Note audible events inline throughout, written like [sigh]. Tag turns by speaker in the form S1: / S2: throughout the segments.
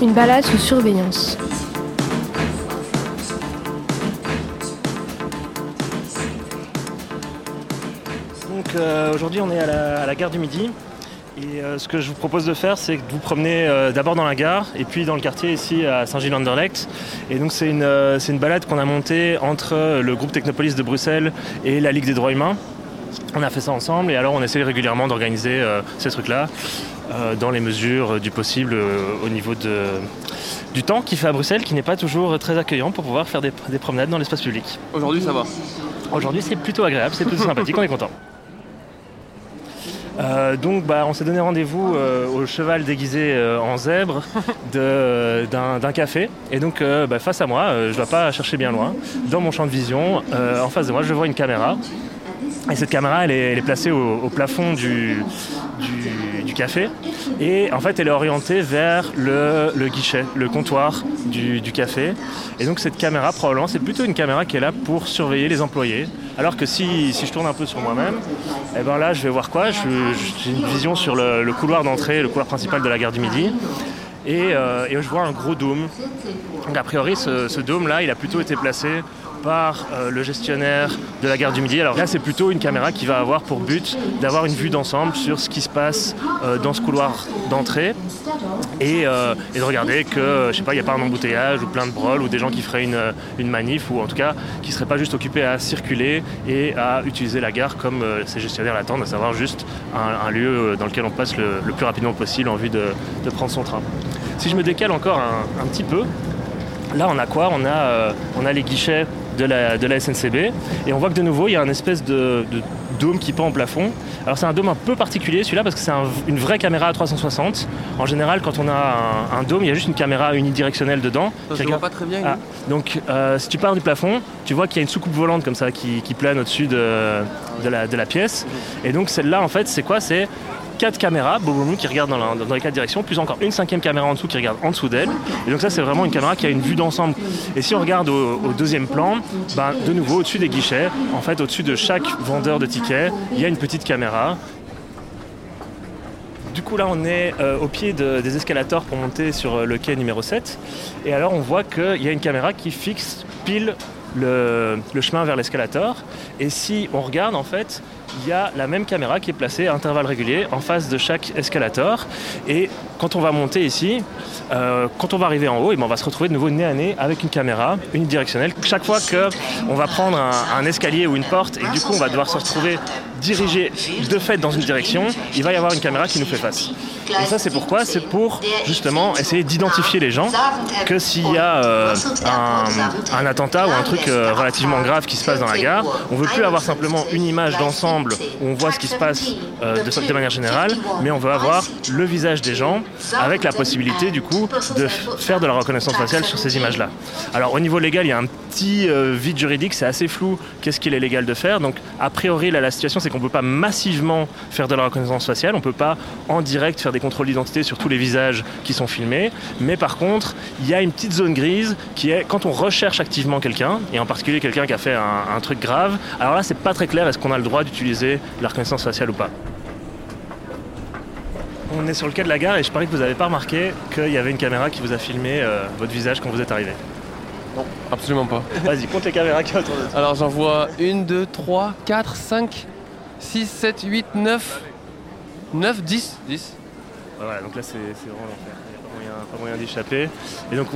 S1: Une balade sous surveillance.
S2: Donc euh, aujourd'hui on est à la, gare du Midi et euh, ce que je vous propose de faire c'est de vous promener euh, d'abord dans la gare et puis dans le quartier ici à Saint-Gilles-Anderlecht et donc c'est une, une balade qu'on a montée entre le groupe Technopolis de Bruxelles et la Ligue des droits humains. On a fait ça ensemble et alors on essaie régulièrement d'organiser euh, ces trucs-là euh, dans les mesures du possible euh, au niveau de, du temps qu'il fait à Bruxelles qui n'est pas toujours très accueillant pour pouvoir faire des, des promenades dans l'espace public.
S3: Aujourd'hui, ça va.
S2: Aujourd'hui, c'est plutôt agréable, c'est plutôt sympathique, on est content. Euh, donc, bah, on s'est donné rendez-vous euh, au cheval déguisé euh, en zèbre de- d'un café. Et donc, bah, face à moi, je ne dois pas chercher bien loin, dans mon champ de vision, en face de moi, je vois une caméra. Et cette caméra, elle est, placée au, plafond du, café. Et en fait, elle est orientée vers le, guichet, le comptoir du, café. Et donc, cette caméra, probablement, c'est plutôt une caméra qui est là pour surveiller les employés. Alors que si, je tourne un peu sur moi-même, eh ben là, je vais voir quoi? J'ai une vision sur le, couloir d'entrée, le couloir principal de la gare du Midi. Et, euh, je vois un gros dôme. Donc, a priori, ce dôme-là, il a plutôt été placé par euh, le gestionnaire de la gare du Midi. Alors là, c'est plutôt une caméra qui va avoir pour but d'avoir une vue d'ensemble sur ce qui se passe euh, dans ce couloir d'entrée et, euh, de regarder que, je sais pas, il n'y a pas un embouteillage ou plein de broles ou des gens qui feraient une, une manif ou en tout cas qui ne seraient pas juste occupés à circuler et à utiliser la gare comme ces gestionnaires l'attendent, à savoir juste un, lieu dans lequel on passe le, plus rapidement possible en vue de, prendre son train. Si je me décale encore un, petit peu, Là, on a quoi? On a, on a les guichets de la, de la SNCB et on voit que de nouveau, il y a un espèce de, de dôme qui pend au plafond. Alors, c'est un dôme un peu particulier celui-là parce que c'est un- une vraie caméra à 360. En général, quand on a un, un dôme, il y a juste une caméra unidirectionnelle dedans.
S3: Ça se voit pas très bien.
S2: Ah, donc, euh, si tu pars du plafond, tu vois qu'il y a une soucoupe volante comme ça qui, qui plane au-dessus de, de la, de la pièce. Et donc, celle-là, en fait, c'est quoi? C'est quatre caméras, boum, qui regardent dans, la- dans les quatre directions, plus encore une cinquième caméra en dessous qui regarde en dessous d'elle. Et donc ça, c'est vraiment une caméra qui a une vue d'ensemble. Et si on regarde au, au deuxième plan, ben, de nouveau, au-dessus des guichets, en fait, au-dessus de chaque vendeur de tickets, il y a une petite caméra. Du coup, là, on est euh, au pied de- des escalators pour monter sur euh, le quai numéro 7. Et alors, on voit qu'il y a une caméra qui fixe pile le, le chemin vers l'escalator. Et si on regarde, en fait, il y a la même caméra qui est placée à intervalles réguliers en face de chaque escalator. Et quand on va monter ici, euh, quand on va arriver en haut, eh ben, on va se retrouver de nouveau nez à nez avec une caméra unidirectionnelle. Chaque fois qu'on va prendre un, escalier ou une porte et du coup on va devoir se retrouver dirigé de fait dans une direction, il va y avoir une caméra qui nous fait face. Et ça c'est pourquoi? C'est pour justement essayer d'identifier les gens que s'il y a euh, un, attentat ou un truc euh, relativement grave qui se passe dans la gare, on veut plus avoir simplement une image d'ensemble où on voit ce qui se passe euh, de, de manière générale, mais on veut avoir le visage des gens avec la possibilité du coup de faire de la reconnaissance faciale sur ces images-là. Alors au niveau légal, il y a un petit euh, vide juridique, c'est assez flou qu'est-ce qu'il est légal de faire? Donc a priori, la situation c'est qu'on ne peut pas massivement faire de la reconnaissance faciale, on ne peut pas en direct faire des contrôles d'identité sur tous les visages qui sont filmés, mais par contre, il y a une petite zone grise qui est quand on recherche activement quelqu'un, et en particulier quelqu'un qui a fait un, un truc grave, alors là c'est pas très clair est-ce qu'on a le droit d'utiliser la reconnaissance faciale ou pas. On est sur le quai de la gare et je parie que vous n'avez pas remarqué qu'il y avait une caméra qui vous a filmé euh, votre visage quand vous êtes arrivé.
S3: Non, absolument pas. [laughs]
S2: Vas-y, compte les caméras qui autour de toi.
S3: Alors j'en vois 1, 2, 3, 4, 5, 6, 7, 8, 9, 9, 10. 10.
S2: Voilà, donc là c'est c'est vraiment l'enfer. Moyen, pas moyen d'échapper. Et donc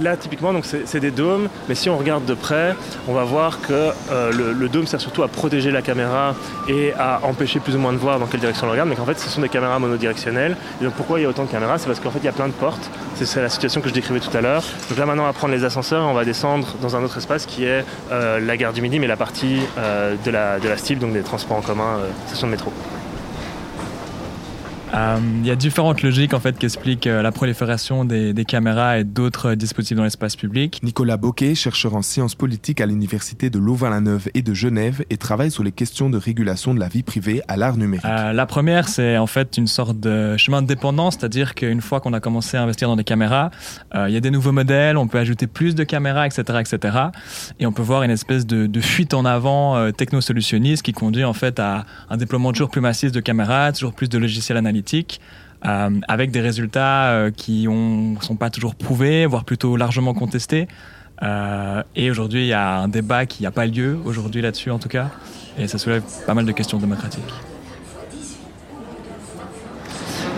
S2: là typiquement c'est des dômes, mais si on regarde de près, on va voir que euh, le, dôme sert surtout à protéger la caméra et à empêcher plus ou moins de voir dans quelle direction on regarde. Mais qu'en fait ce sont des caméras monodirectionnelles. Et donc pourquoi il y a autant de caméras? C'est parce qu'en fait il y a plein de portes. C'est- la situation que je décrivais tout à l'heure. Donc là maintenant on va prendre les ascenseurs on va descendre dans un autre espace qui est euh, la gare du Midi, mais la partie euh, de, la, de la STIL, donc des transports en commun, station de métro.
S1: Euh, il y a différentes logiques en fait qui expliquent euh, la prolifération des, des caméras et d'autres dispositifs dans l'espace public.
S4: Nicolas Boquet, chercheur en sciences politiques à l'université de Louvain-la-Neuve et de Genève et travaille sur les questions de régulation de la vie privée à l'art numérique.
S1: Euh, la première, c'est en fait une sorte de chemin de dépendance, c'est-à-dire qu'une fois qu'on a commencé à investir dans des caméras, euh, il y a des nouveaux modèles, on peut ajouter plus de caméras, etc., etc. Et on peut voir une espèce de, de fuite en avant euh, technosolutionniste qui conduit en fait à un déploiement toujours plus massif de caméras, toujours plus de logiciels analytiques euh, avec des résultats euh, qui ne sont pas toujours prouvés, voire plutôt largement contestés. Euh, et aujourd'hui, il y a un débat qui n'a pas lieu aujourd'hui là-dessus, en tout cas, et ça soulève pas mal de questions démocratiques.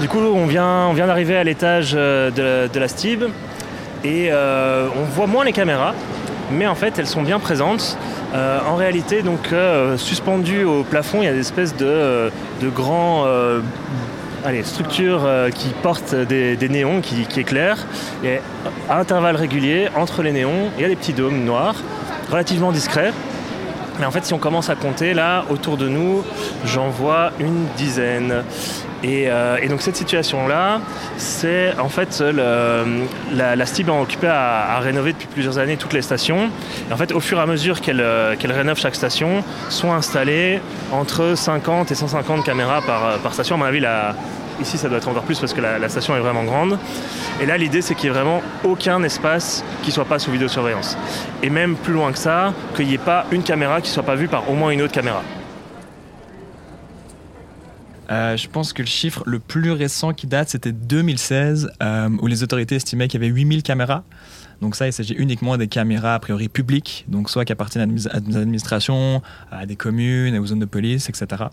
S2: Du coup, on vient, d'arriver à l'étage de, la STIB et on voit moins les caméras, mais en fait, elles sont bien présentes. En réalité, donc euh, suspendues au plafond, il y a des espèces de grands allez, structures euh, qui portent des, des néons qui, qui, éclairent. Et à intervalles réguliers, entre les néons, il y a des petits dômes noirs, relativement discrets. Mais en fait, si on commence à compter, là, autour de nous, j'en vois une dizaine. Et, euh, et, donc cette situation-là, c'est en fait la, STIB a occupé à, rénover depuis plusieurs années toutes les stations. Et en fait, au fur et à mesure qu'elle qu rénove chaque station, sont installées entre 50 et 150 caméras par, par station. À mon avis, ici, ça doit être encore plus parce que la, la station est vraiment grande. Et là, l'idée, c'est qu'il n'y ait vraiment aucun espace qui ne soit pas sous vidéosurveillance. Et même plus loin que ça, qu'il n'y ait pas une caméra qui ne soit pas vue par au moins une autre caméra.
S1: Euh, je pense que le chiffre le plus récent qui date, c'était 2016, euh, où les autorités estimaient qu'il y avait 8000 caméras. Donc ça, il s'agit uniquement des caméras a priori publiques, donc soit qui appartiennent à des administrations, à des communes, aux zones de police, etc.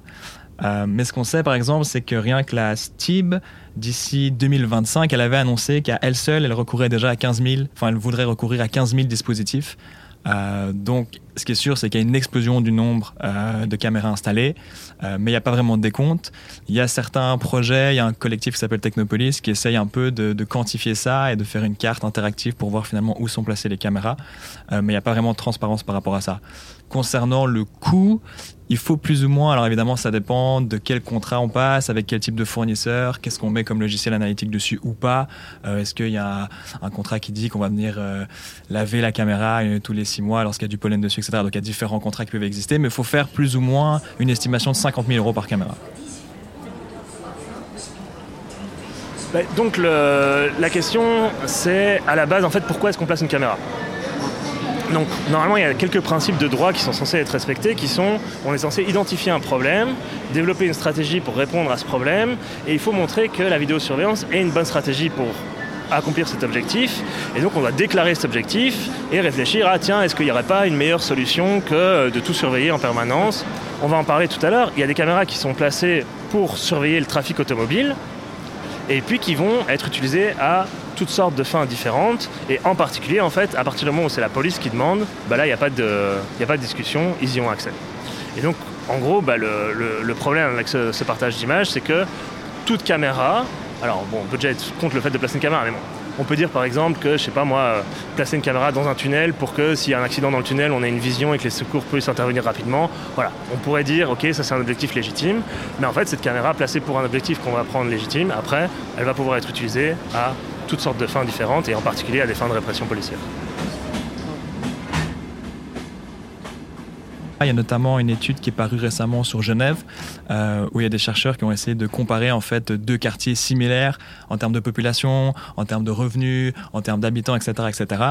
S1: Euh, mais ce qu'on sait par exemple, c'est que rien que la STIB, d'ici 2025, elle avait annoncé qu'à elle seule, elle recourait déjà à 15 000, enfin elle voudrait recourir à 15 000 dispositifs. Euh, donc, ce qui est sûr, c'est qu'il y a une explosion du nombre euh, de caméras installées, euh, mais il n'y a pas vraiment de décompte. Il y a certains projets, il y a un collectif qui s'appelle Technopolis qui essaye un peu de, de, quantifier ça et de faire une carte interactive pour voir finalement où sont placées les caméras, euh, mais il n'y a pas vraiment de transparence par rapport à ça. Concernant le coût, il faut plus ou moins, alors évidemment ça dépend de quel contrat on passe, avec quel type de fournisseur, qu'est-ce qu'on met comme logiciel analytique dessus ou pas. Euh, Est-ce qu'il y a un contrat qui dit qu'on va venir euh, laver la caméra euh, tous les six mois lorsqu'il y a du pollen dessus, etc. Donc il y a différents contrats qui peuvent exister, mais il faut faire plus ou moins une estimation de 50 000 euros par caméra.
S2: Bah, donc la question c'est à la base en fait pourquoi est-ce qu'on place une caméra? Donc normalement il y a quelques principes de droit qui sont censés être respectés qui sont on est censé identifier un problème, développer une stratégie pour répondre à ce problème et il faut montrer que la vidéosurveillance est une bonne stratégie pour accomplir cet objectif. Et donc on doit déclarer cet objectif et réfléchir à tiens est-ce qu'il n'y aurait pas une meilleure solution que de tout surveiller en permanence? On va en parler tout à l'heure. Il y a des caméras qui sont placées pour surveiller le trafic automobile et puis qui vont être utilisées à toutes sortes de fins différentes. Et en particulier en fait à partir du moment où c'est la police qui demande bah là il n'y a pas de a pas de discussion ils y ont accès. Et donc en gros bah, le, problème avec ce, partage d'images c'est que toute caméra alors bon on peut déjà être contre le fait de placer une caméra mais bon on peut dire par exemple que je sais pas moi placer une caméra dans un tunnel pour que s'il y a un accident dans le tunnel on a une vision et que les secours puissent intervenir rapidement. Voilà. On pourrait dire ok ça c'est un objectif légitime mais en fait cette caméra placée pour un objectif qu'on va prendre légitime après elle va pouvoir être utilisée à toutes sortes de fins différentes et en particulier à des fins de répression policière.
S1: Il y a notamment une étude qui est parue récemment sur Genève, euh, où il y a des chercheurs qui ont essayé de comparer en fait deux quartiers similaires en termes de population, en termes de revenus, en termes d'habitants, etc., etc.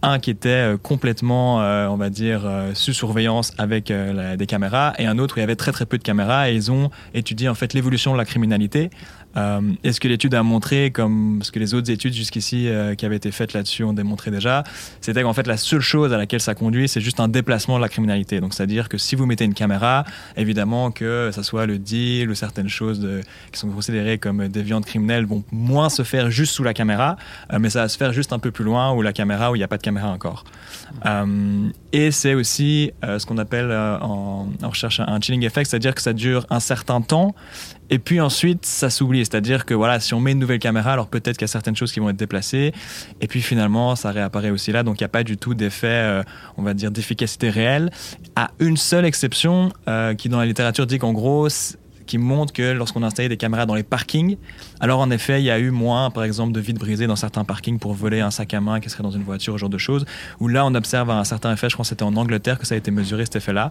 S1: Un qui était euh, complètement, euh, on va dire, sous surveillance avec des caméras, et un autre où il y avait très très peu de caméras, et ils ont étudié en fait l'évolution de la criminalité. Euh, et ce que l'étude a montré, comme ce que les autres études jusqu'ici euh, qui avaient été faites là-dessus ont démontré déjà, c'était qu'en fait la seule chose à laquelle ça conduit, c'est juste un déplacement de la criminalité. Donc c'est-à-dire que si vous mettez une caméra, évidemment que ça soit le deal ou certaines choses qui sont considérées comme des viandes criminelles vont moins se faire juste sous la caméra, euh, mais ça va se faire juste un peu plus loin où la caméra où il n'y a pas de caméra encore. Euh, et c'est aussi ce qu'on appelle en recherche un chilling effect, c'est-à-dire que ça dure un certain temps et puis ensuite ça s'oublie c'est à dire que voilà si on met une nouvelle caméra alors peut-être qu'il y a certaines choses qui vont être déplacées et puis finalement ça réapparaît aussi là donc il n'y a pas du tout d'effet euh, on va dire d'efficacité réelle à une seule exception euh, qui dans la littérature dit qu'en gros qui montrent que lorsqu'on a installé des caméras dans les parkings, alors en effet, il y a eu moins, par exemple, de vides brisés dans certains parkings pour voler un sac à main qui serait dans une voiture, ce genre de choses. Où là, on observe un certain effet. Je crois que c'était en Angleterre que ça a été mesuré cet effet-là.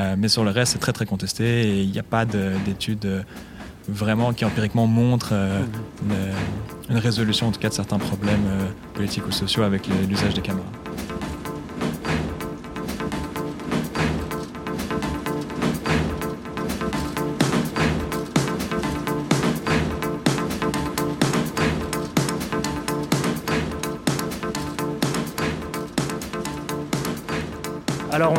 S1: Euh, mais sur le reste, c'est très très contesté et il n'y a pas d'études vraiment qui empiriquement montrent euh, une, une, résolution en tout cas de certains problèmes euh, politiques ou sociaux avec l'usage des caméras.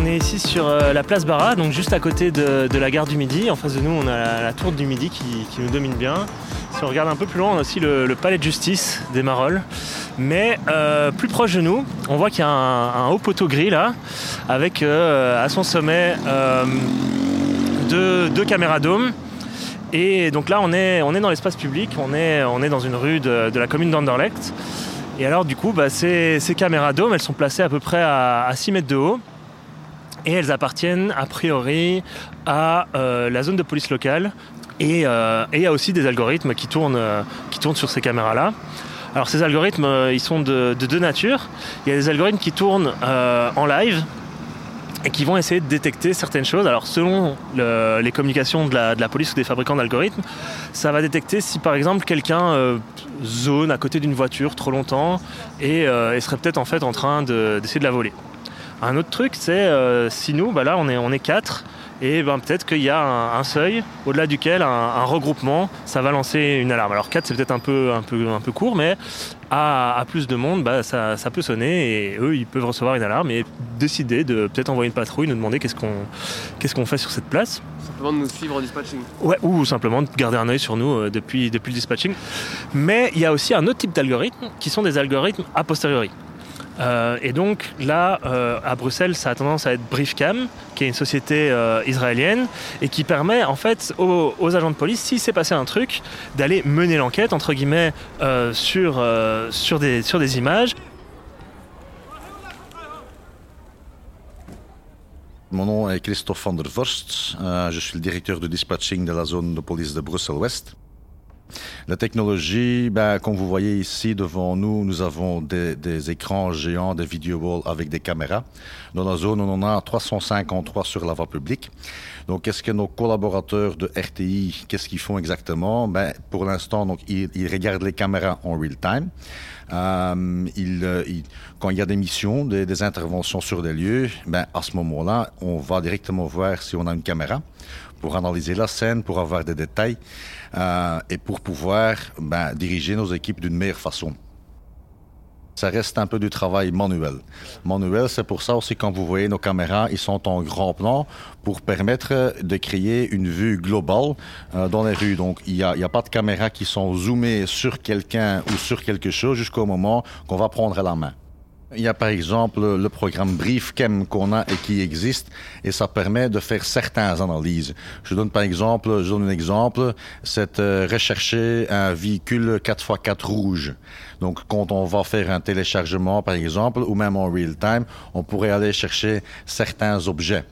S2: Est ici sur euh, la place Barra, donc juste à côté de, la gare du Midi. En face de nous on a la, tour du Midi qui, nous domine bien. Si on regarde un peu plus loin, on a aussi le, palais de justice des Marolles. Mais euh, plus proche de nous, on voit qu'il y a un, haut poteau gris là, avec euh, à son sommet deux, caméras dômes. Et donc là on est, on est dans l'espace public, on est, dans une rue de, la commune d'Anderlecht. Et alors du coup, bah, ces, caméras dômes, elles sont placées à peu près à 6 mètres de haut et elles appartiennent a priori à euh, la zone de police locale euh, et il y a aussi des algorithmes qui tournent, euh, qui tournent sur ces caméras-là. Alors ces algorithmes, ils sont de, deux natures. Il y a des algorithmes qui tournent en live et qui vont essayer de détecter certaines choses. Alors selon les communications de la, police ou des fabricants d'algorithmes, ça va détecter si par exemple quelqu'un zone à côté d'une voiture trop longtemps et, serait peut-être en fait en train d'essayer de la voler. Un autre truc, c'est euh, si nous, bah là, on est, on est quatre, et ben, peut-être qu'il y a un, seuil au-delà duquel un, regroupement, ça va lancer une alarme. Alors 4, c'est peut-être un peu, un, peu, un peu court, mais à, plus de monde, bah, ça, peut sonner et eux, ils peuvent recevoir une alarme et décider de peut-être envoyer une patrouille, nous demander qu'est-ce qu'on qu'est-ce qu'on fait sur cette place.
S3: Simplement de nous suivre en dispatching.
S2: Ouais, ou simplement de garder un œil sur nous euh, depuis, depuis le dispatching. Mais il y a aussi un autre type d'algorithmes qui sont des algorithmes a posteriori. Euh, et donc là, euh, à Bruxelles, ça a tendance à être Briefcam, qui est une société euh, israélienne, et qui permet en fait aux, agents de police, s'il s'est passé un truc, d'aller mener l'enquête, entre guillemets, sur, sur, des, sur des images.
S5: Mon nom est Christophe van der Vorst. je suis le directeur de dispatching de la zone de police de Bruxelles-Ouest. La technologie, ben, comme vous voyez ici devant nous, nous avons des, écrans géants de video wall avec des caméras. Dans la zone, on en a 353 sur la voie publique. Donc, qu'est-ce que nos collaborateurs de RTI, qu'est-ce qu'ils font exactement? Ben, Pour l'instant, donc, ils, regardent les caméras en real time. Euh, euh quand il y a des missions, des, des, interventions sur des lieux, ben, à ce moment-là, on va directement voir si on a une caméra pour analyser la scène, pour avoir des détails euh, et pour pouvoir ben, diriger nos équipes d'une meilleure façon. Ça reste un peu du travail manuel. Manuel, c'est pour ça aussi quand vous voyez nos caméras, ils sont en grand plan pour permettre de créer une vue globale euh, dans les rues. Donc il n'y a, a, pas de caméras qui sont zoomées sur quelqu'un ou sur quelque chose jusqu'au moment qu'on va prendre la main. Il y a par exemple le programme BriefCam qu'on a et qui existe et ça permet de faire certaines analyses. Je donne par exemple, je donne un exemple, c'est euh, rechercher un véhicule 4x4 rouge. Donc quand on va faire un téléchargement par exemple ou même en real time, on pourrait aller chercher certains objets.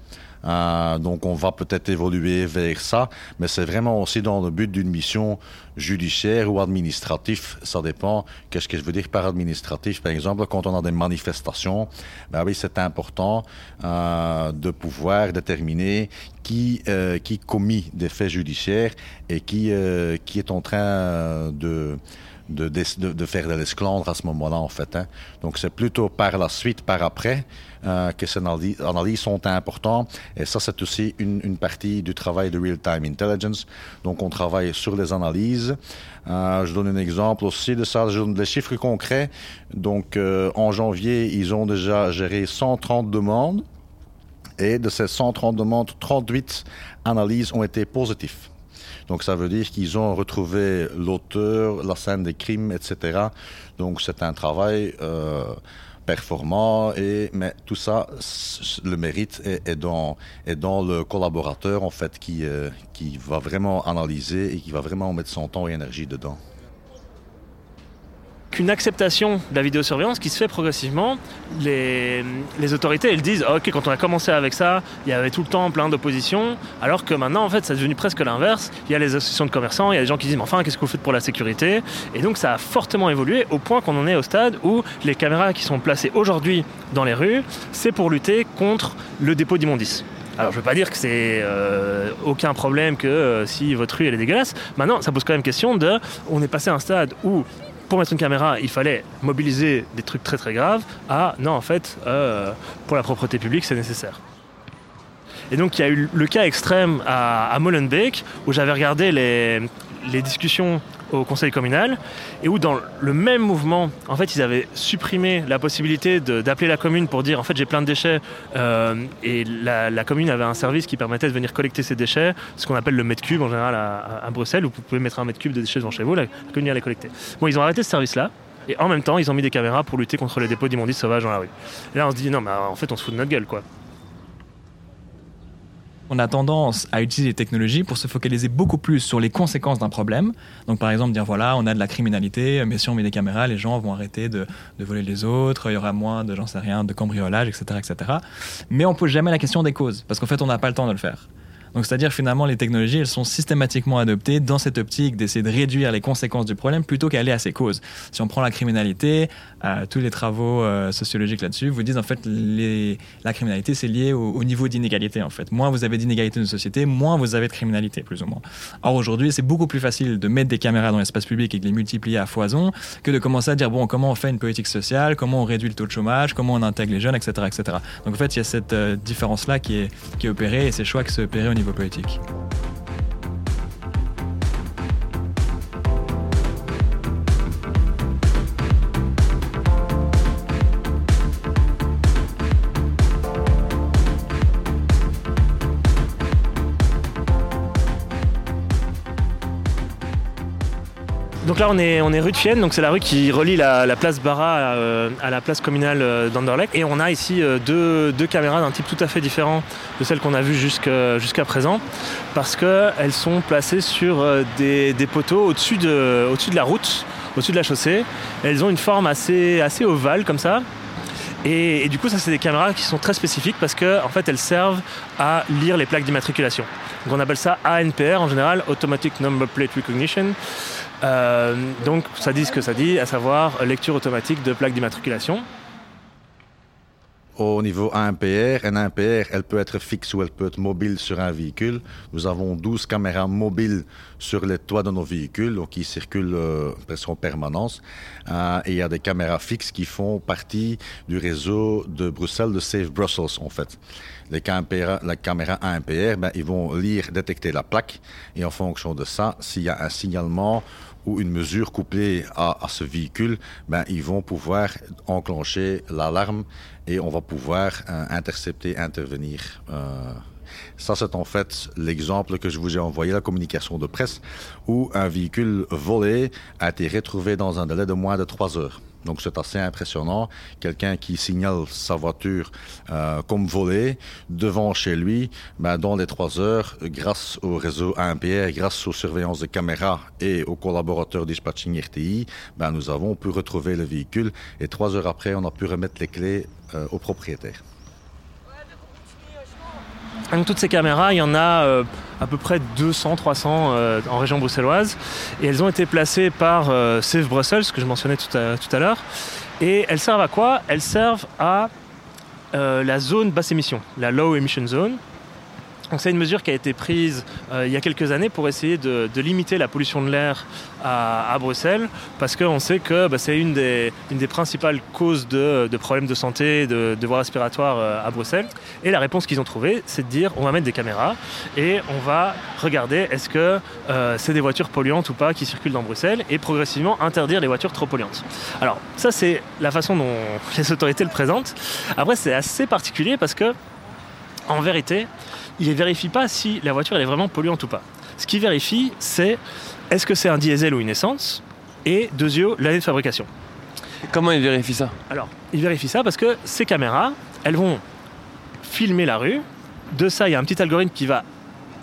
S5: Euh, donc on va peut-être évoluer vers ça, mais c'est vraiment aussi dans le but d'une mission judiciaire ou administrative. Ça dépend. Qu'est-ce que je veux dire par administratif Par exemple, quand on a des manifestations, ben oui, c'est important euh, de pouvoir déterminer qui euh, qui commis des faits judiciaires et qui euh, qui est en train de de, de, de, faire de l'esclandre à ce moment-là, en fait. Hein. Donc, c'est plutôt par la suite, par après, euh, que ces analyses, sont importantes. Et ça, c'est aussi une, une, partie du travail de Real-Time Intelligence. Donc, on travaille sur les analyses. Euh, je donne un exemple aussi de ça. Je donne des chiffres concrets. Donc, euh, en janvier, ils ont déjà géré 130 demandes. Et de ces 130 demandes, 38 analyses ont été positives. Donc ça veut dire qu'ils ont retrouvé l'auteur, la scène des crimes, etc. Donc c'est un travail euh, performant, et, mais tout ça, le mérite est, dans, est dans le collaborateur en fait qui, euh, qui va vraiment analyser et qui va vraiment mettre son temps et énergie dedans.
S2: Qu'une acceptation de la vidéosurveillance qui se fait progressivement. Les, autorités, elles disent, ok, quand on a commencé avec ça, il y avait tout le temps plein d'opposition, alors que maintenant, en fait, ça est devenu presque l'inverse. Il y a les associations de commerçants, il y a des gens qui disent, mais enfin, qu'est-ce que vous faites pour la sécurité? Et donc, ça a fortement évolué au point qu'on en est au stade où les caméras qui sont placées aujourd'hui dans les rues, c'est pour lutter contre le dépôt d'immondices. Alors je veux pas dire que c'est euh, aucun problème que euh, si votre rue elle est dégueulasse. Maintenant, ça pose quand même question de, on est passé à un stade où pour mettre une caméra, il fallait mobiliser des trucs très très graves. Ah non, en fait, euh, pour la propreté publique, c'est nécessaire. Et donc il y a eu le cas extrême à, Molenbeek où j'avais regardé les discussions au conseil communal et où dans le même mouvement, en fait, ils avaient supprimé la possibilité d'appeler la commune pour dire en fait j'ai plein de déchets euh, et la, commune avait un service qui permettait de venir collecter ces déchets, ce qu'on appelle le mètre cube en général à, à- Bruxelles où vous pouvez mettre un mètre cube de déchets devant chez vous, la commune vient les collecter. Bon, ils ont arrêté ce service-là. Et en même temps, ils ont mis des caméras pour lutter contre les dépôts d'immondices sauvages dans la rue. Et là, on se dit, non, mais en fait, on se fout de notre gueule, quoi.
S1: On a tendance à utiliser les technologies pour se focaliser beaucoup plus sur les conséquences d'un problème. Donc, par exemple, dire voilà, on a de la criminalité, mais si on met des caméras, les gens vont arrêter de, de voler les autres, il y aura moins de, j'en sais rien, de cambriolage, etc., etc. Mais on pose jamais la question des causes, parce qu'en fait, on n'a pas le temps de le faire. C'est-à-dire finalement, les technologies, elles sont systématiquement adoptées dans cette optique d'essayer de réduire les conséquences du problème plutôt qu'aller à ses causes. Si on prend la criminalité, euh, tous les travaux euh, sociologiques là-dessus vous disent en fait les, la criminalité c'est lié au, au niveau d'inégalité en fait. Moins vous avez d'inégalité dans une société, moins vous avez de criminalité plus ou moins. Or aujourd'hui c'est beaucoup plus facile de mettre des caméras dans l'espace public et de les multiplier à foison que de commencer à dire bon comment on fait une politique sociale, comment on réduit le taux de chômage, comment on intègre les jeunes, etc. etc. Donc en fait il y a cette euh, différence là qui est, qui est opérée et ces choix qui sont opérés au niveau politique.
S2: Donc là, on est, rue de Fienne, donc c'est la rue qui relie la, la place Barra à, euh, à la place communale euh, d'Anderlecht. Et on a ici euh, deux, caméras d'un type tout à fait différent de celles qu'on a vues jusqu'à présent, parce qu'elles sont placées sur des, poteaux au-dessus de, la route, au-dessus de la chaussée. Elles ont une forme assez, ovale comme ça. Et, du coup, ça, c'est des caméras qui sont très spécifiques parce qu'en en fait, elles servent à lire les plaques d'immatriculation. Donc, on appelle ça ANPR en général, Automatic Number Plate Recognition. Euh, donc, ça dit ce que ça dit, à savoir lecture automatique de plaques d'immatriculation.
S5: Au niveau ANPR, un ANPR, elle peut être fixe ou elle peut être mobile sur un véhicule. Nous avons 12 caméras mobiles sur les toits de nos véhicules, donc qui circulent euh, presque en permanence. Euh, et il y a des caméras fixes qui font partie du réseau de Bruxelles, de Safe Brussels en fait. Les caméras, la caméra ANPR, ben, ils vont lire, détecter la plaque et en fonction de ça, s'il y a un signalement ou une mesure couplée à, ce véhicule, ben, ils vont pouvoir enclencher l'alarme et on va pouvoir euh, intercepter, intervenir. Euh, ça, c'est en fait l'exemple que je vous ai envoyé, la communication de presse, où un véhicule volé a été retrouvé dans un délai de moins de trois heures. Donc c'est assez impressionnant. Quelqu'un qui signale sa voiture euh, comme volée devant chez lui, ben, dans les trois heures, grâce au réseau ANPR, grâce aux surveillances de caméras et aux collaborateurs dispatching RTI, ben, nous avons pu retrouver le véhicule et trois heures après, on a pu remettre les clés euh, au propriétaire.
S2: Donc, toutes ces caméras, il y en a euh, à peu près 200, 300 euh, en région bruxelloise. Et elles ont été placées par euh, Safe Brussels, que je mentionnais tout à, tout à l'heure. Et elles servent à quoi? Elles servent à euh, la zone basse émission, la Low Emission Zone. Donc c'est une mesure qui a été prise euh, il y a quelques années pour essayer de, limiter la pollution de l'air à, Bruxelles, parce qu'on sait que bah, c'est une des, principales causes de, de problèmes de santé, de, de voies respiratoires euh, à Bruxelles. Et la réponse qu'ils ont trouvée, c'est de dire on va mettre des caméras et on va regarder est-ce que euh, c'est des voitures polluantes ou pas qui circulent dans Bruxelles et progressivement interdire les voitures trop polluantes. Alors ça c'est la façon dont les autorités le présentent. Après c'est assez particulier parce que en vérité, il ne vérifie pas si la voiture elle est vraiment polluante ou pas. Ce qu'il vérifie, c'est est-ce que c'est un diesel ou une essence et deuxièmement l'année de fabrication.
S3: Comment il vérifie ça?
S2: Alors, il vérifie ça parce que ces caméras, elles vont filmer la rue. De ça, il y a un petit algorithme qui va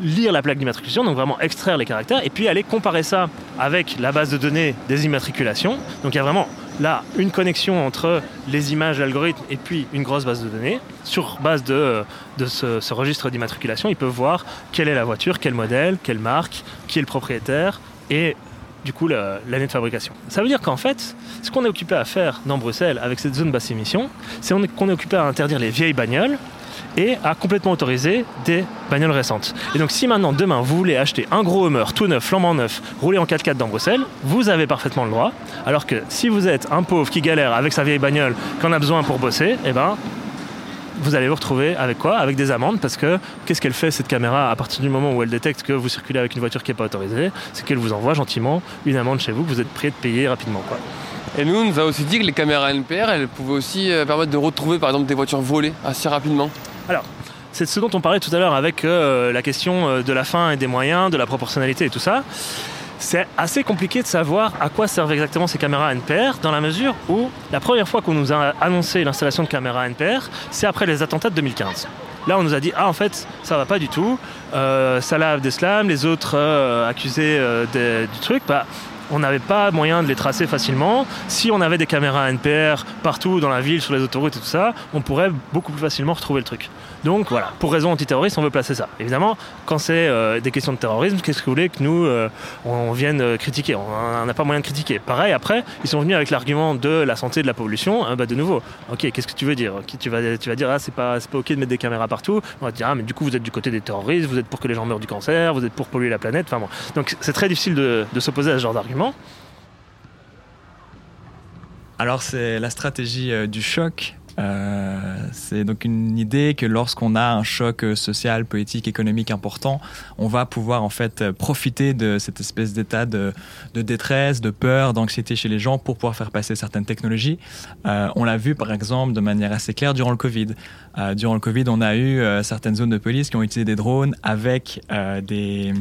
S2: lire la plaque d'immatriculation, donc vraiment extraire les caractères, et puis aller comparer ça avec la base de données des immatriculations. Donc il y a vraiment là une connexion entre les images, l'algorithme et puis une grosse base de données. Sur base de, ce, registre d'immatriculation, ils peuvent voir quelle est la voiture, quel modèle, quelle marque, qui est le propriétaire et du coup la- l'année de fabrication. Ça veut dire qu'en fait, ce qu'on est occupé à faire dans Bruxelles avec cette zone basse émission, c'est on est- qu'on est occupé à interdire les vieilles bagnoles et à complètement autoriser des bagnoles récentes. Et donc si maintenant, demain, vous voulez acheter un gros Hummer tout neuf, flambant neuf, rouler en 4x4 dans Bruxelles, vous avez parfaitement le droit. Alors que si vous êtes un pauvre qui galère avec sa vieille bagnole, qu'on a besoin pour bosser, eh ben, vous allez vous retrouver avec quoi? Avec des amendes parce que qu'est-ce qu'elle fait cette caméra à partir du moment où elle détecte que vous circulez avec une voiture qui n'est pas autorisée? C'est qu'elle vous envoie gentiment une amende chez vous que vous êtes prêt de payer rapidement. Quoi.
S3: Et nous, on nous a aussi dit que les caméras NPR, elles pouvaient aussi euh, permettre de retrouver par exemple des voitures volées assez rapidement.
S2: C'est ce dont on parlait tout à l'heure avec euh, la question euh, de la fin et des moyens, de la proportionnalité et tout ça. C'est assez compliqué de savoir à quoi servent exactement ces caméras NPR dans la mesure où la première fois qu'on nous a annoncé l'installation de caméras NPR, c'est après les attentats de 2015. Là, on nous a dit ah en fait ça va pas du tout. Euh, Salah Abdeslam, les autres euh, accusés du truc, bah, on n'avait pas moyen de les tracer facilement. Si on avait des caméras NPR partout dans la ville, sur les autoroutes et tout ça, on pourrait beaucoup plus facilement retrouver le truc. Donc voilà, pour raison antiterroriste, on veut placer ça. Évidemment, quand c'est euh, des questions de terrorisme, qu'est-ce que vous voulez que nous, euh, on vienne euh, critiquer? On n'a pas moyen de critiquer. Pareil, après, ils sont venus avec l'argument de la santé, de la pollution. Ah bah, de nouveau, ok, qu'est-ce que tu veux dire? Tu, vas, tu vas dire, ah, c'est pas, pas ok de mettre des caméras partout. On va te dire, ah, mais du coup, vous êtes du côté des terroristes, vous êtes pour que les gens meurent du cancer, vous êtes pour polluer la planète. Enfin bon. Donc c'est très difficile de, de s'opposer à ce genre d'argument.
S1: Alors c'est la stratégie euh, du choc. Euh, c'est donc une idée que lorsqu'on a un choc euh, social, politique, économique important, on va pouvoir en fait profiter de cette espèce d'état de, détresse, de peur, d'anxiété chez les gens pour pouvoir faire passer certaines technologies. On l'a vu par exemple de manière assez claire durant le Covid. Durant le Covid, on a eu certaines zones de police qui ont utilisé des drones avec des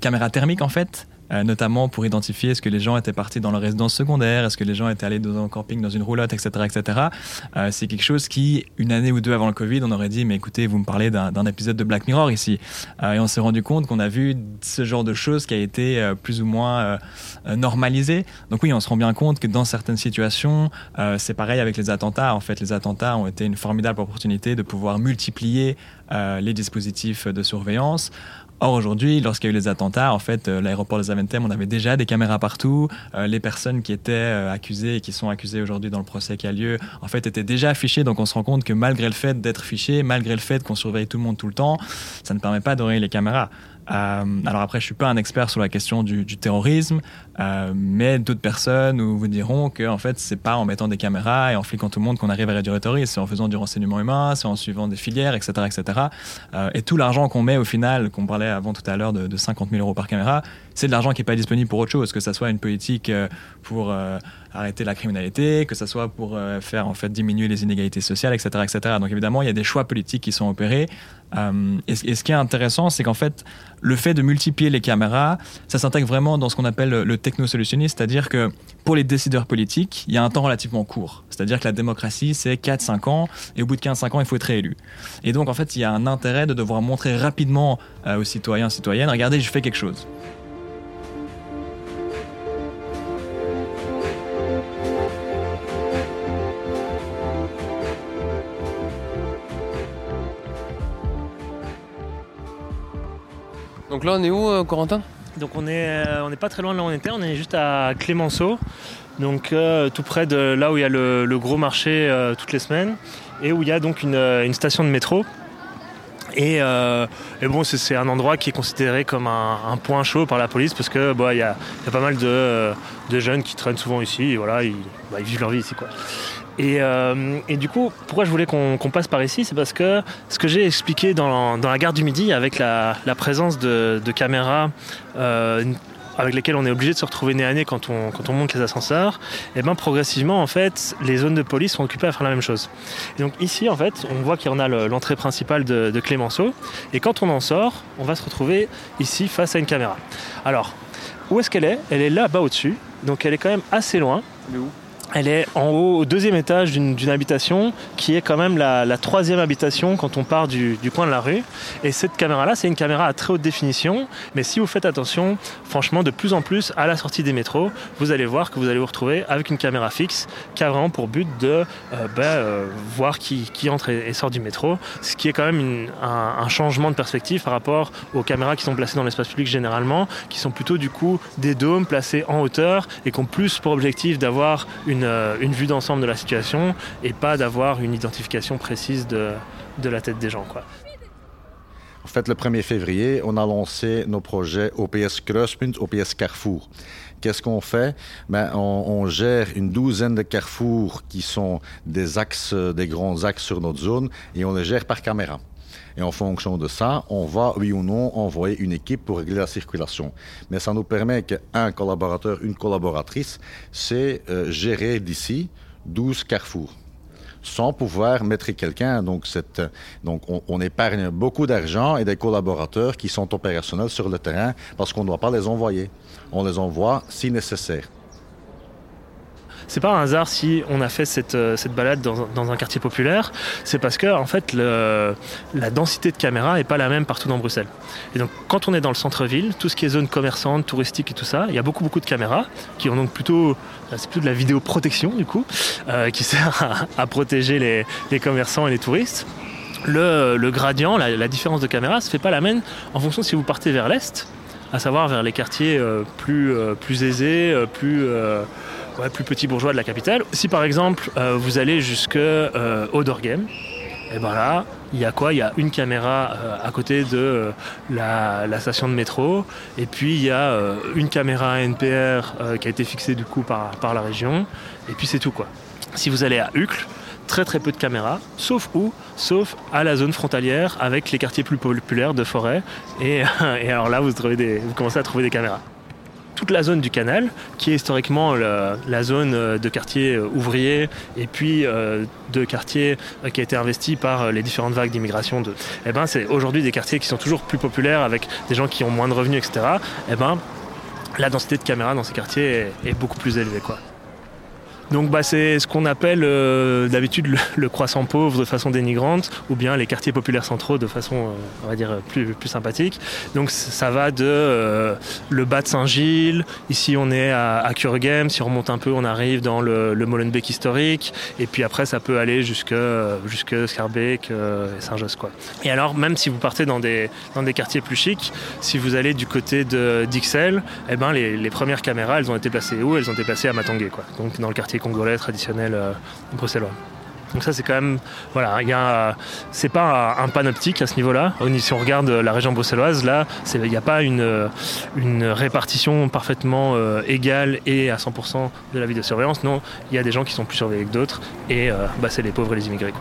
S1: caméras thermiques en fait euh, notamment pour identifier est-ce que les gens étaient partis dans leur résidence secondaire, est-ce que les gens étaient allés dans un camping, dans une roulotte, etc. etc. Euh, c'est quelque chose qui, une année ou deux avant le Covid, on aurait dit, mais écoutez, vous me parlez d'un épisode de Black Mirror ici. Euh, et on s'est rendu compte qu'on a vu ce genre de choses qui a été euh, plus ou moins euh, euh, normalisé. Donc oui, on se rend bien compte que dans certaines situations, c'est pareil avec les attentats. En fait, les attentats ont été une formidable opportunité de pouvoir multiplier les dispositifs de surveillance. Or aujourd'hui, lorsqu'il y a eu les attentats, en fait, euh, l'aéroport de Zaventem, on avait déjà des caméras partout. Euh, les personnes qui étaient euh, accusées et qui sont accusées aujourd'hui dans le procès qui a lieu, en fait, étaient déjà affichées. Donc on se rend compte que malgré le fait d'être fiché, malgré le fait qu'on surveille tout le monde tout le temps, ça ne permet pas d'enrayer les caméras. Euh, alors après, je suis pas un expert sur la question du, du terrorisme, euh, mais d'autres personnes vous diront que en fait, c'est pas en mettant des caméras et en fliquant tout le monde qu'on arrive à réduire le terrorisme, c'est en faisant du renseignement humain, c'est en suivant des filières, etc., etc. Euh, et tout l'argent qu'on met au final, qu'on parlait avant tout à l'heure de, de 50 000 euros par caméra, c'est de l'argent qui est pas disponible pour autre chose, que ça soit une politique euh, pour euh, arrêter la criminalité, que ça soit pour euh, faire en fait diminuer les inégalités sociales, etc., etc. Donc évidemment, il y a des choix politiques qui sont opérés. Et, ce- qui est intéressant, c'est qu'en fait, le fait de multiplier les caméras, ça s'intègre vraiment dans ce qu'on appelle le, technosolutionnisme, c'est-à-dire que pour les décideurs politiques, il y a un temps relativement court. C'est-à-dire que la démocratie, c'est 4-5 ans, et au bout de 15-5 ans, il faut être réélu. Et donc, en fait, il y a un intérêt de devoir montrer rapidement aux citoyens, citoyennes, regardez, je fais quelque chose.
S3: Donc là, on est où, euh, Corentin?
S2: Donc on est, euh, on n'est pas très loin de là où on était, on est juste à Clémenceau, donc euh, tout près de là où il y a le, gros marché toutes les semaines, et où il y a donc une, station de métro. Et, et bon, c'est- un endroit qui est considéré comme un, point chaud par la police parce que bah, il y, a, pas mal de, de jeunes qui traînent souvent ici, et voilà, ils, bah, ils vivent leur vie ici quoi. Et, euh, et du coup, pourquoi je voulais qu'on passe par ici C'est parce que ce que j'ai expliqué dans, la gare du Midi, avec la, présence de, caméras euh, avec lesquelles on est obligé de se retrouver nez à nez quand on, monte les ascenseurs, et ben progressivement, en fait, les zones de police sont occupées à faire la même chose. Et donc ici, en fait, on voit qu'il y en a le- l'entrée principale de, Clémenceau, et quand on en sort, on va se retrouver ici face à une caméra. Alors, où est-ce qu'elle est? Elle est là-bas au-dessus, donc elle est quand même assez loin.
S3: Elle où?
S2: Elle est en haut, au deuxième étage d'une habitation, qui est quand même la, troisième habitation quand on part du, coin de la rue. Et cette caméra-là, c'est une caméra à très haute définition, mais si vous faites attention, franchement, de plus en plus, à la sortie des métros, vous allez voir que vous allez vous retrouver avec une caméra fixe qui a vraiment pour but de euh, ben, euh, voir qui, entre et, sort du métro, ce qui est quand même un, changement de perspective par rapport aux caméras qui sont placées dans l'espace public généralement, qui sont plutôt du coup des dômes placés en hauteur et qui ont plus pour objectif d'avoir une euh, une, vue d'ensemble de la situation et pas d'avoir une identification précise de, de la tête des gens.
S5: En fait, le 1er février, on a lancé nos projets OPS Kruispunt, OPS Carrefour. Qu'est-ce qu'on fait? Ben, on, on, gère une douzaine de carrefours qui sont des axes, des grands axes sur notre zone, et on les gère par caméra. Et en fonction de ça, on va, oui ou non, envoyer une équipe pour régler la circulation. Mais ça nous permet qu'un collaborateur, une collaboratrice, c'est euh, gérer d'ici 12 carrefours sans pouvoir mettre quelqu'un. Donc, donc on, on, épargne beaucoup d'argent et des collaborateurs qui sont opérationnels sur le terrain parce qu'on ne doit pas les envoyer. On les envoie si nécessaire.
S2: C'est pas un hasard si on a fait cette, euh, cette balade dans, dans, un quartier populaire, c'est parce que en fait la densité de caméras est pas la même partout dans Bruxelles. Et donc quand on est dans le centre-ville, tout ce qui est zone commerçante, touristique et tout ça, il y a beaucoup beaucoup de caméras qui ont donc plutôt euh, c'est plutôt de la vidéoprotection du coup, euh, qui [laughs] sert à, protéger les, les, commerçants et les touristes. Le, le gradient, la, différence de caméras se fait pas la même en fonction si vous partez vers l'est, à savoir vers les quartiers plus, plus aisés, plus plus petit bourgeois de la capitale. Si par exemple euh, vous allez jusque euh, et eh ben là, il y a quoi? Il y a une caméra euh, à côté de la, station de métro, et puis il y a une caméra NPR qui a été fixée du coup par, par la région, et puis c'est tout quoi. Si vous allez à Uccle, très très peu de caméras, sauf où? Sauf à la zone frontalière avec les quartiers plus populaires de forêt, et, [laughs] alors là vous commencez à trouver des caméras toute la zone du canal, qui est historiquement la, zone euh, de quartier euh, ouvrier et puis euh, de quartier qui a été investi par les différentes vagues d'immigration. Eh ben, c'est aujourd'hui des quartiers qui sont toujours plus populaires avec des gens qui ont moins de revenus, etc. Eh ben, la densité de caméras dans ces quartiers est, est beaucoup plus élevée. Quoi. Donc bah, c'est ce qu'on appelle euh, d'habitude le, croissant pauvre de façon dénigrante ou bien les quartiers populaires centraux de façon euh, on va dire plus, sympathique. Donc ça va de euh, le bas de Saint-Gilles, ici on est à, à si on remonte un peu on arrive dans le, le Molenbeek historique et puis après ça peut aller jusque, jusque Scarbeck et Saint-Josse. Et alors même si vous partez dans des, dans des quartiers plus chics, si vous allez du côté de d'Ixelles, eh ben les, premières caméras elles ont été placées où? Elles ont été placées à Matongué quoi. Donc dans le quartier congolais traditionnel euh, bruxellois. Donc ça c'est quand même voilà, il c'est pas un, panoptique à ce niveau-là. Si on regarde la région bruxelloise, là, il n'y a pas une, répartition parfaitement euh, égale et à 100% de la vie de surveillance. Non, il y a des gens qui sont plus surveillés que d'autres et euh, bah, c'est les pauvres et les immigrés.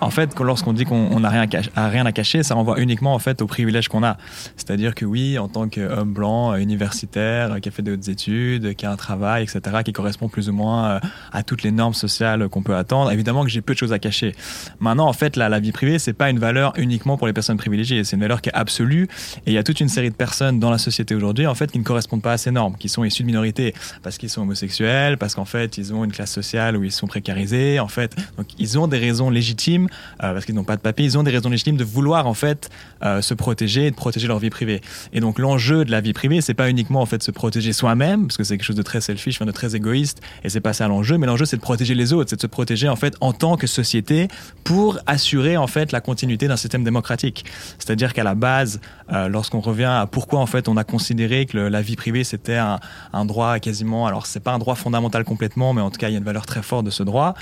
S1: En fait, lorsqu'on dit qu'on n'a rien, rien, à cacher, ça renvoie uniquement en fait aux privilèges qu'on a. C'est-à-dire que oui, en tant qu'homme blanc, euh, universitaire, euh, qui a fait de hautes études, qui a un travail, etc., qui correspond plus ou moins euh, à toutes les normes sociales qu'on peut attendre, évidemment que j'ai peu de choses à cacher. Maintenant, en fait, la, la vie privée, c'est pas une valeur uniquement pour les personnes privilégiées, c'est une valeur qui est absolue. Et il y a toute une série de personnes dans la société aujourd'hui, en fait, qui ne correspondent pas à ces normes, qui sont issues de minorités, parce qu'ils sont homosexuels, parce qu'en fait, ils ont une classe sociale où ils sont précarisés, en fait, donc ils ont des raisons légitimes euh, parce qu'ils n'ont pas de papier, ils ont des raisons légitimes de vouloir en fait euh, se protéger et de protéger leur vie privée. Et donc l'enjeu de la vie privée, c'est pas uniquement en fait se protéger soi-même, parce que c'est quelque chose de très selfish, de très égoïste, et c'est pas ça l'enjeu. Mais l'enjeu, c'est de protéger les autres, c'est de se protéger en fait en tant que société pour assurer en fait la continuité d'un système démocratique. C'est-à-dire qu'à la base, euh, lorsqu'on revient à pourquoi en fait on a considéré que la vie privée c'était un, un, droit quasiment, alors c'est pas un droit fondamental complètement, mais en tout cas il y a une valeur très forte de ce droit,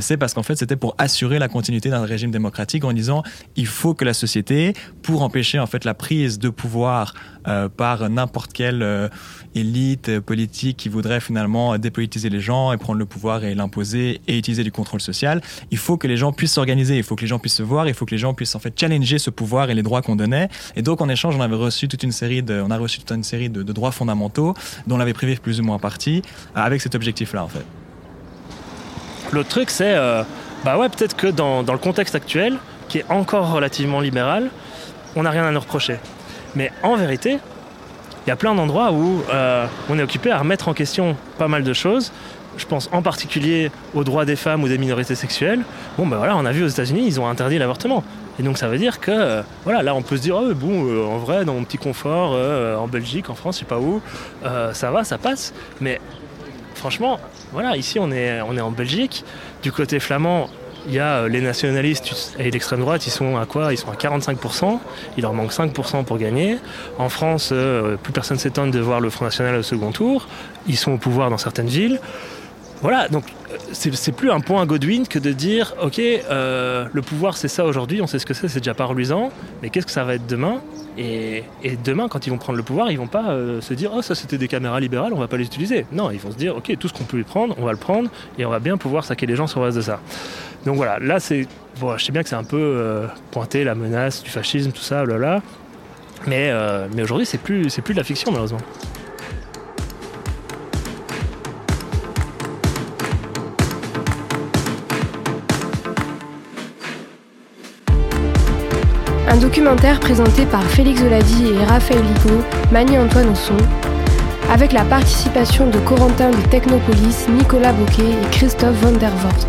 S1: c'est parce qu'en fait c'était pour assurer la continuité d'un régime démocratique en disant il faut que la société, pour empêcher en fait la prise de pouvoir euh, par n'importe quelle euh, élite politique qui voudrait finalement dépolitiser les gens et prendre le pouvoir et l'imposer et utiliser du contrôle social, il faut que les gens puissent s'organiser, il faut que les gens puissent se voir, il faut que les gens puissent en fait challenger ce pouvoir et les droits qu'on donnait. Et donc en échange, on avait reçu toute une série de, on a reçu toute une série de, droits fondamentaux dont on avait privé plus ou moins partie avec cet objectif-là en fait.
S2: L'autre truc, c'est euh, bah ouais, peut-être que dans, dans, le contexte actuel, qui est encore relativement libéral, on n'a rien à nous reprocher. Mais en vérité, il y a plein d'endroits où euh, on est occupé à remettre en question pas mal de choses je pense en particulier aux droits des femmes ou des minorités sexuelles. Bon, ben voilà, on a vu aux États-Unis, ils ont interdit l'avortement. Et donc ça veut dire que, euh, voilà, là on peut se dire, oh, bon, euh, en vrai, dans mon petit confort, en Belgique, en France, je sais pas où, ça va, ça passe. Mais franchement, voilà, ici on est, on est en Belgique. Du côté flamand, il y a les nationalistes et l'extrême droite, ils sont à quoi? Ils sont à 45%, il leur manque 5% pour gagner. En France, plus personne s'étonne de voir le Front National au second tour. Ils sont au pouvoir dans certaines villes. Voilà, donc c'est plus un point à Godwin que de dire ok, euh, le pouvoir c'est ça aujourd'hui, on sait ce que c'est, c'est déjà pas reluisant, mais qu'est-ce que ça va être demain? Et, demain, quand ils vont prendre le pouvoir, ils vont pas euh, se dire oh ça c'était des caméras libérales, on va pas les utiliser. Non, ils vont se dire ok, tout ce qu'on peut prendre, on va le prendre et on va bien pouvoir saquer les gens sur base de ça. Donc voilà, là c'est je sais bien que c'est un peu euh, pointé la menace du fascisme, tout ça, là mais mais aujourd'hui c'est plus c'est plus de la fiction malheureusement.
S6: Un documentaire présenté par Félix Oladi et Raphaël Ligo, Mani-Antoine au son, avec la participation de Corentin de Technopolis, Nicolas Bouquet et Christophe Van der Vorst.